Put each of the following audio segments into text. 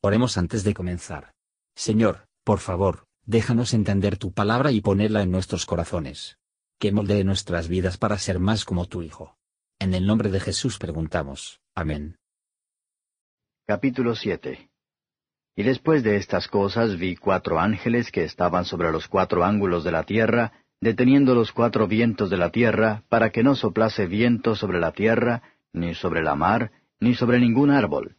Oremos antes de comenzar. Señor, por favor, déjanos entender tu palabra y ponerla en nuestros corazones. Que moldee nuestras vidas para ser más como tu Hijo. En el nombre de Jesús preguntamos. Amén. Capítulo 7 Y después de estas cosas vi cuatro ángeles que estaban sobre los cuatro ángulos de la tierra, deteniendo los cuatro vientos de la tierra, para que no soplase viento sobre la tierra, ni sobre la mar, ni sobre ningún árbol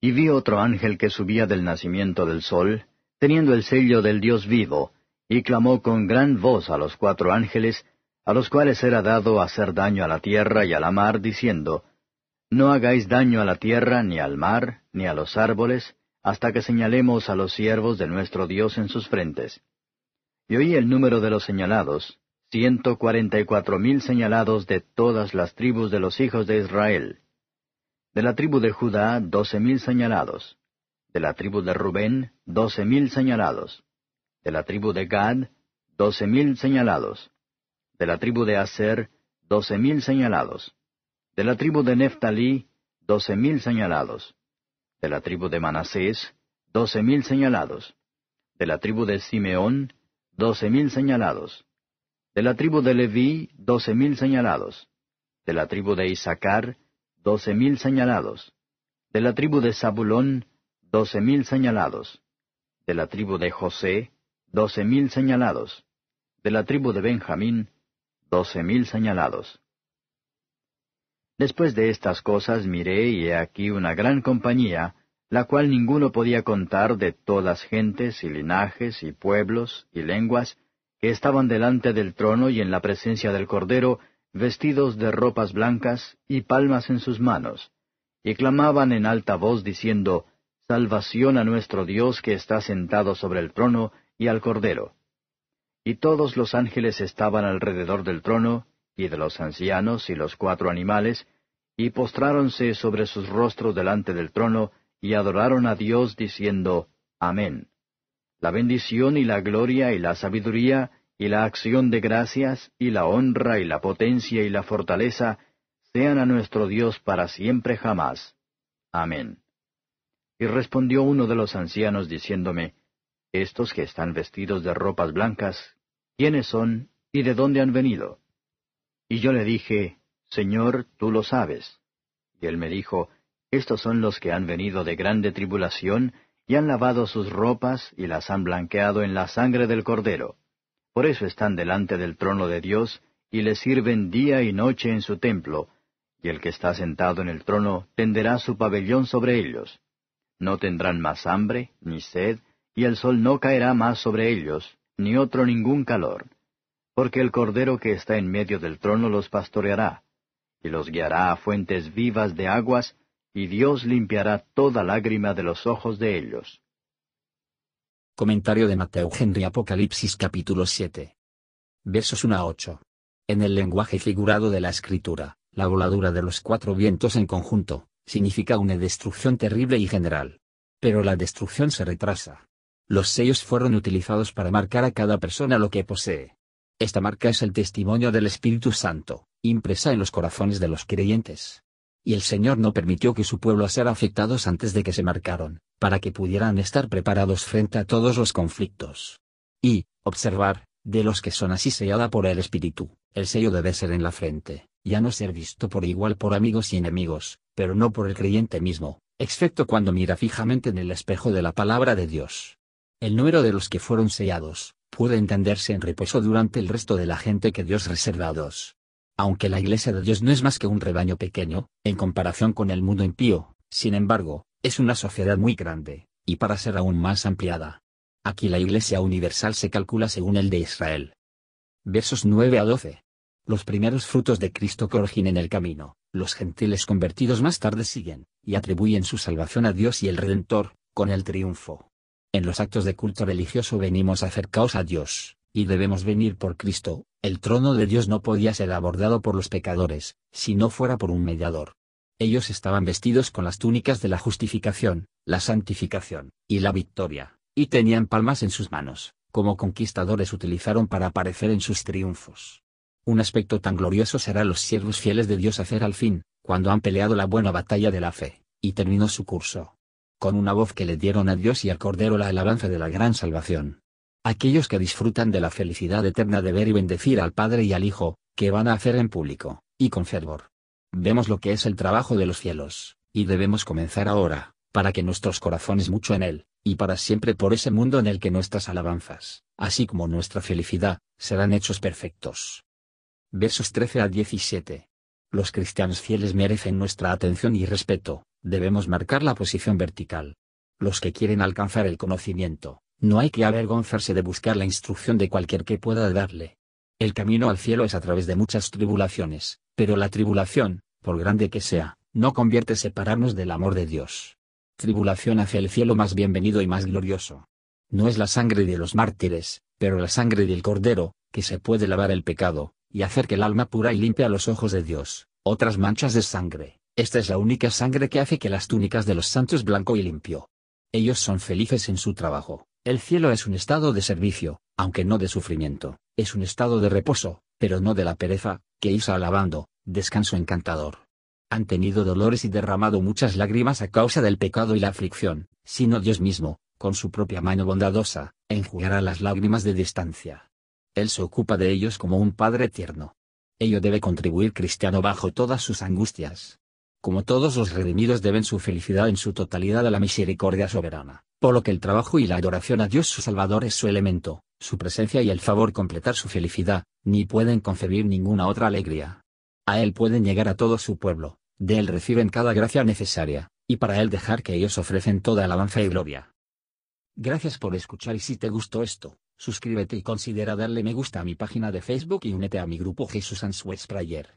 y vi otro ángel que subía del nacimiento del sol, teniendo el sello del Dios vivo, y clamó con gran voz a los cuatro ángeles, a los cuales era dado hacer daño a la tierra y a la mar, diciendo, No hagáis daño a la tierra, ni al mar, ni a los árboles, hasta que señalemos a los siervos de nuestro Dios en sus frentes. Y oí el número de los señalados, ciento cuarenta y cuatro mil señalados de todas las tribus de los hijos de Israel. De la tribu de Judá, doce mil señalados. De la tribu de Rubén, doce mil señalados. De la tribu de Gad, doce mil señalados. De la tribu de Aser, doce mil señalados. De la tribu de Neftalí, doce mil señalados. De la tribu de Manasés, doce mil señalados. De la tribu de Simeón, doce mil señalados. De la tribu de Leví, doce mil señalados. De la tribu de Isaacar, doce mil señalados. De la tribu de Zabulón, doce mil señalados. De la tribu de José, doce mil señalados. De la tribu de Benjamín, doce mil señalados. Después de estas cosas miré y he aquí una gran compañía, la cual ninguno podía contar de todas gentes y linajes y pueblos y lenguas, que estaban delante del trono y en la presencia del Cordero, vestidos de ropas blancas y palmas en sus manos, y clamaban en alta voz diciendo, Salvación a nuestro Dios que está sentado sobre el trono y al Cordero. Y todos los ángeles estaban alrededor del trono, y de los ancianos y los cuatro animales, y postráronse sobre sus rostros delante del trono, y adoraron a Dios diciendo, Amén. La bendición y la gloria y la sabiduría y la acción de gracias, y la honra, y la potencia, y la fortaleza, sean a nuestro Dios para siempre jamás. Amén. Y respondió uno de los ancianos diciéndome, Estos que están vestidos de ropas blancas, ¿quiénes son y de dónde han venido? Y yo le dije, Señor, tú lo sabes. Y él me dijo, Estos son los que han venido de grande tribulación, y han lavado sus ropas, y las han blanqueado en la sangre del Cordero. Por eso están delante del trono de Dios y le sirven día y noche en su templo, y el que está sentado en el trono tenderá su pabellón sobre ellos. No tendrán más hambre, ni sed, y el sol no caerá más sobre ellos, ni otro ningún calor. Porque el Cordero que está en medio del trono los pastoreará, y los guiará a fuentes vivas de aguas, y Dios limpiará toda lágrima de los ojos de ellos. Comentario de Mateo Henry Apocalipsis capítulo 7. Versos 1 a 8. En el lenguaje figurado de la escritura, la voladura de los cuatro vientos en conjunto, significa una destrucción terrible y general. Pero la destrucción se retrasa. Los sellos fueron utilizados para marcar a cada persona lo que posee. Esta marca es el testimonio del Espíritu Santo, impresa en los corazones de los creyentes y el Señor no permitió que su pueblo sea afectados antes de que se marcaron, para que pudieran estar preparados frente a todos los conflictos. Y, observar, de los que son así sellada por el Espíritu, el sello debe ser en la frente, ya no ser visto por igual por amigos y enemigos, pero no por el creyente mismo, excepto cuando mira fijamente en el espejo de la palabra de Dios. El número de los que fueron sellados, puede entenderse en reposo durante el resto de la gente que Dios reservados, aunque la Iglesia de Dios no es más que un rebaño pequeño, en comparación con el mundo impío, sin embargo, es una sociedad muy grande, y para ser aún más ampliada. Aquí la Iglesia universal se calcula según el de Israel. Versos 9 a 12. Los primeros frutos de Cristo que en el camino, los gentiles convertidos más tarde siguen, y atribuyen su salvación a Dios y el Redentor, con el triunfo. En los actos de culto religioso venimos acercaos a Dios, y debemos venir por Cristo, el trono de Dios no podía ser abordado por los pecadores, si no fuera por un mediador. Ellos estaban vestidos con las túnicas de la justificación, la santificación, y la victoria, y tenían palmas en sus manos, como conquistadores utilizaron para aparecer en sus triunfos. Un aspecto tan glorioso será los siervos fieles de Dios hacer al fin, cuando han peleado la buena batalla de la fe, y terminó su curso. con una voz que le dieron a Dios y al Cordero la alabanza de la gran salvación. Aquellos que disfrutan de la felicidad eterna de ver y bendecir al Padre y al Hijo, que van a hacer en público, y con fervor. Vemos lo que es el trabajo de los cielos, y debemos comenzar ahora, para que nuestros corazones mucho en él, y para siempre por ese mundo en el que nuestras alabanzas, así como nuestra felicidad, serán hechos perfectos. Versos 13 a 17. Los cristianos fieles merecen nuestra atención y respeto, debemos marcar la posición vertical. Los que quieren alcanzar el conocimiento, no hay que avergonzarse de buscar la instrucción de cualquier que pueda darle. El camino al cielo es a través de muchas tribulaciones, pero la tribulación, por grande que sea, no convierte separarnos del amor de Dios tribulación hacia el cielo más bienvenido y más glorioso. No es la sangre de los mártires, pero la sangre del Cordero, que se puede lavar el pecado, y hacer que el alma pura y limpia los ojos de Dios, otras manchas de sangre. Esta es la única sangre que hace que las túnicas de los santos blanco y limpio. Ellos son felices en su trabajo. El cielo es un estado de servicio, aunque no de sufrimiento, es un estado de reposo, pero no de la pereza, que isa alabando, descanso encantador han tenido dolores y derramado muchas lágrimas a causa del pecado y la aflicción, sino Dios mismo, con su propia mano bondadosa, enjugará las lágrimas de distancia. Él se ocupa de ellos como un padre tierno. Ello debe contribuir cristiano bajo todas sus angustias. Como todos los redimidos deben su felicidad en su totalidad a la misericordia soberana, por lo que el trabajo y la adoración a Dios su Salvador es su elemento, su presencia y el favor completar su felicidad, ni pueden concebir ninguna otra alegría. A Él pueden llegar a todo su pueblo, de Él reciben cada gracia necesaria, y para Él dejar que ellos ofrecen toda alabanza y gloria. Gracias por escuchar y si te gustó esto, suscríbete y considera darle me gusta a mi página de Facebook y únete a mi grupo Jesús Answers Prayer.